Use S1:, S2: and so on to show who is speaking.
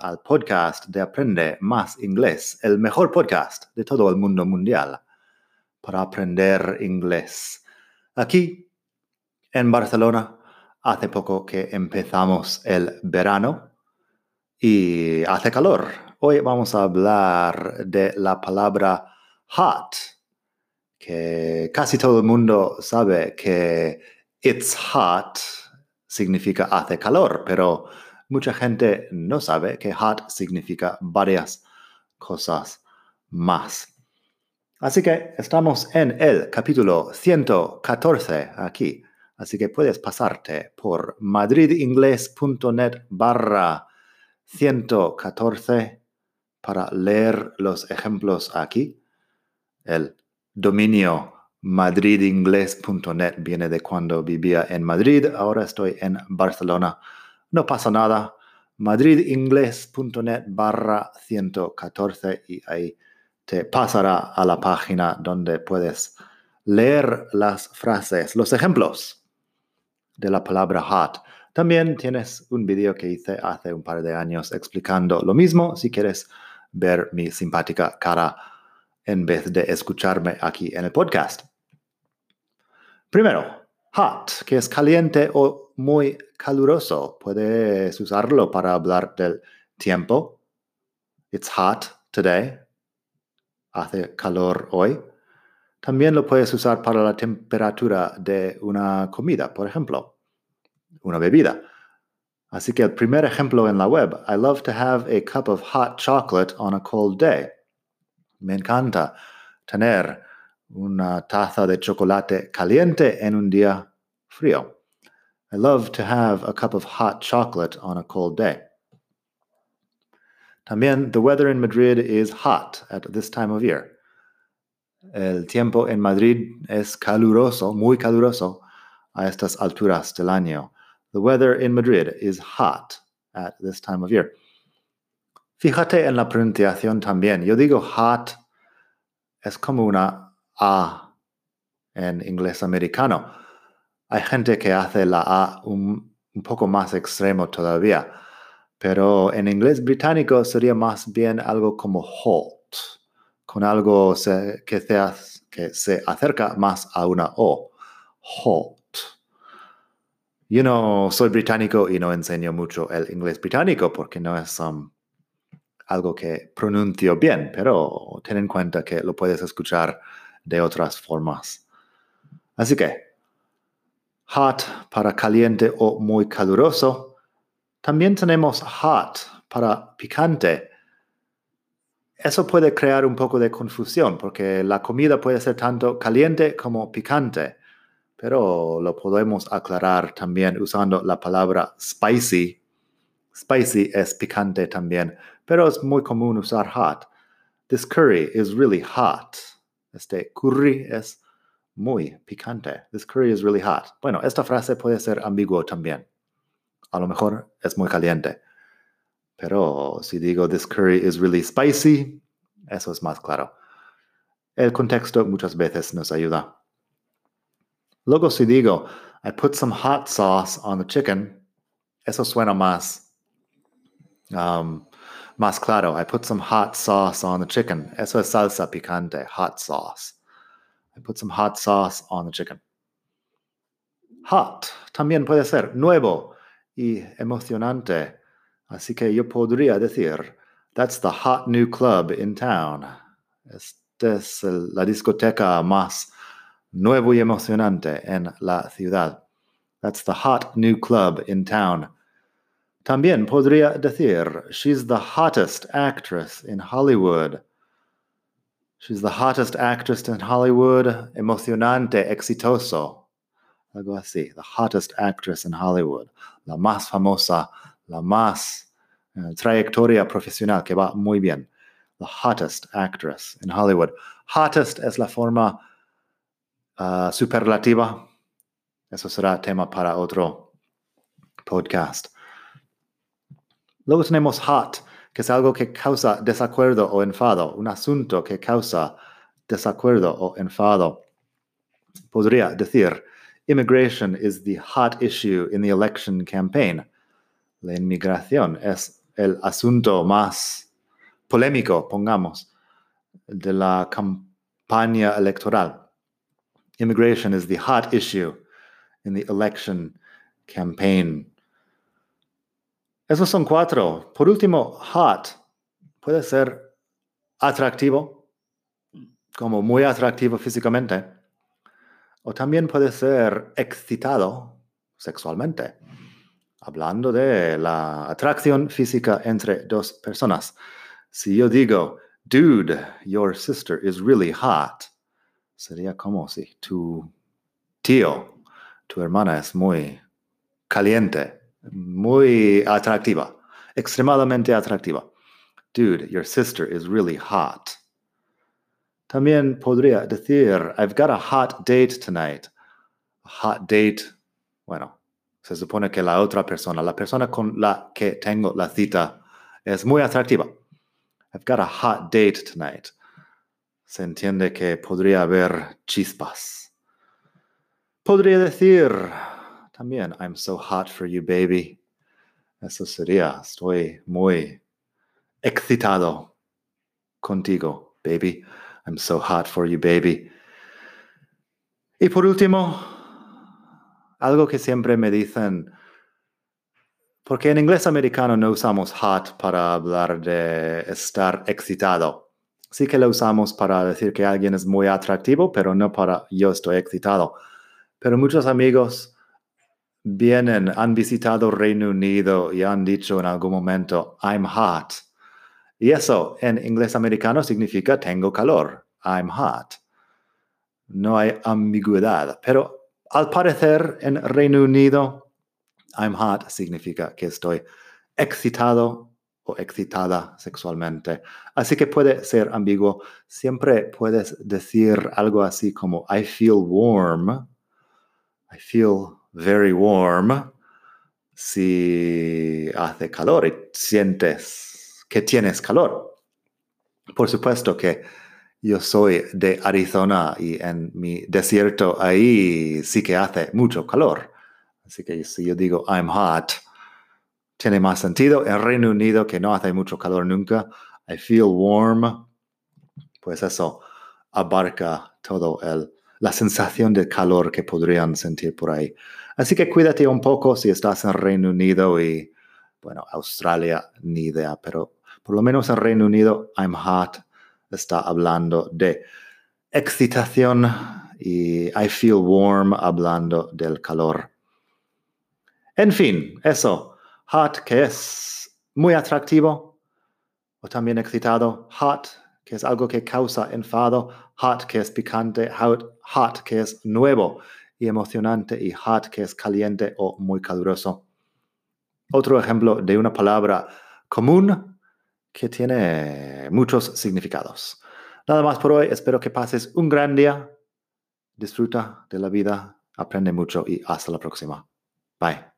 S1: al podcast de Aprende Más Inglés, el mejor podcast de todo el mundo mundial para aprender inglés. Aquí, en Barcelona, hace poco que empezamos el verano y hace calor. Hoy vamos a hablar de la palabra hot, que casi todo el mundo sabe que it's hot significa hace calor, pero mucha gente no sabe que hot significa varias cosas más. Así que estamos en el capítulo 114 aquí. Así que puedes pasarte por madridingles.net barra 114 para leer los ejemplos aquí. El dominio madridingles.net viene de cuando vivía en Madrid, ahora estoy en Barcelona no pasa nada. madridingles.net barra 114 y ahí te pasará a la página donde puedes leer las frases, los ejemplos de la palabra hot. También tienes un vídeo que hice hace un par de años explicando lo mismo si quieres ver mi simpática cara en vez de escucharme aquí en el podcast. Primero, hot, que es caliente o muy caluroso. Puedes usarlo para hablar del tiempo. It's hot today. Hace calor hoy. También lo puedes usar para la temperatura de una comida, por ejemplo, una bebida. Así que el primer ejemplo en la web, I love to have a cup of hot chocolate on a cold day. Me encanta tener una taza de chocolate caliente en un día frío. I love to have a cup of hot chocolate on a cold day. También, the weather in Madrid is hot at this time of year. El tiempo en Madrid es caluroso, muy caluroso a estas alturas del año. The weather in Madrid is hot at this time of year. Fíjate en la pronunciación también. Yo digo hot es como una A en inglés americano. Hay gente que hace la A un, poco más extremo todavía, pero en inglés británico sería más bien algo como hot, con algo que, que se acerca más a una O. Hot. Yo no soy británico y no enseño mucho el inglés británico porque no es um, algo que pronuncio bien, pero ten en cuenta que lo puedes escuchar de otras formas. Así que, hot para caliente o muy caluroso. También tenemos hot para picante. Eso puede crear un poco de confusión porque la comida puede ser tanto caliente como picante, pero lo podemos aclarar también usando la palabra spicy. Spicy es picante también, pero es muy común usar hot. This curry is really hot. Este curry es muy picante. This curry is really hot. Bueno, esta frase puede ser ambiguo también. A lo mejor es muy caliente. Pero si digo this curry is really spicy, eso es más claro. El contexto muchas veces nos ayuda. Luego si digo I put some hot sauce on the chicken, eso suena más, um, más claro. I put some hot sauce on the chicken. Eso es salsa picante, hot sauce. I put some hot sauce on the chicken. Hot también puede ser nuevo y emocionante. Así que yo podría decir, that's the hot new club in town. Esta es la discoteca más nuevo y emocionante en la ciudad. That's the hot new club in town. También podría decir, she's the hottest actress in Hollywood. She's the hottest actress in Hollywood, emocionante, exitoso. Algo así, the hottest actress in Hollywood. La más famosa, la más uh, trayectoria profesional, que va muy bien. the hottest actress in Hollywood. Hottest es la forma uh, superlativa. Eso será tema para otro podcast. Luego tenemos hot, que es algo que causa desacuerdo o enfado, un asunto que causa desacuerdo o enfado. Podría decir, immigration is the hot issue in the election campaign. La inmigración es el asunto más polémico, pongamos, de la campaña electoral. Immigration is the hot issue in the election campaign. Esos son cuatro. Por último, hot puede ser atractivo, como muy atractivo físicamente, o también puede ser excitado sexualmente, hablando de la atracción física entre dos personas. Si yo digo, dude, your sister is really hot, sería como si tu tío, tu hermana es muy caliente muy atractiva, extremadamente atractiva. Dude, your sister is really hot. También podría decir, I've got a hot date tonight. Hot date, bueno, se supone que la otra persona, la persona con la que tengo la cita, es muy atractiva. I've got a hot date tonight. Se entiende que podría haber chispas. Podría decir, también, I'm so hot for you, baby. Eso sería, estoy muy excitado contigo, baby. I'm so hot for you, baby. Y por último, algo que siempre me dicen, porque en inglés americano no usamos hot para hablar de estar excitado. Sí que lo usamos para decir que alguien es muy atractivo, pero no para yo estoy excitado. Pero muchos amigos vienen, han visitado Reino Unido y han dicho en algún momento, I'm hot. Y eso en inglés americano significa tengo calor. I'm hot. No hay ambigüedad. Pero al parecer en Reino Unido, I'm hot significa que estoy excitado o excitada sexualmente. Así que puede ser ambiguo. Siempre puedes decir algo así como I feel warm. I feel very warm si hace calor y sientes que tienes calor. Por supuesto que yo soy de Arizona y en mi desierto ahí sí que hace mucho calor. Así que si yo digo I'm hot, tiene más sentido. En Reino Unido que no hace mucho calor nunca, I feel warm, pues eso abarca todo el la sensación de calor que podrían sentir por ahí. Así que cuídate un poco si estás en Reino Unido y, bueno, Australia, ni idea, pero por lo menos en Reino Unido, I'm hot está hablando de excitación y I feel warm hablando del calor. En fin, eso, hot que es muy atractivo o también excitado, hot que es algo que causa enfado, hot que es picante, hot, que es nuevo y emocionante y hot que es caliente o muy caluroso. Otro ejemplo de una palabra común que tiene muchos significados. Nada más por hoy, espero que pases un gran día, disfruta de la vida, aprende mucho y hasta la próxima. Bye.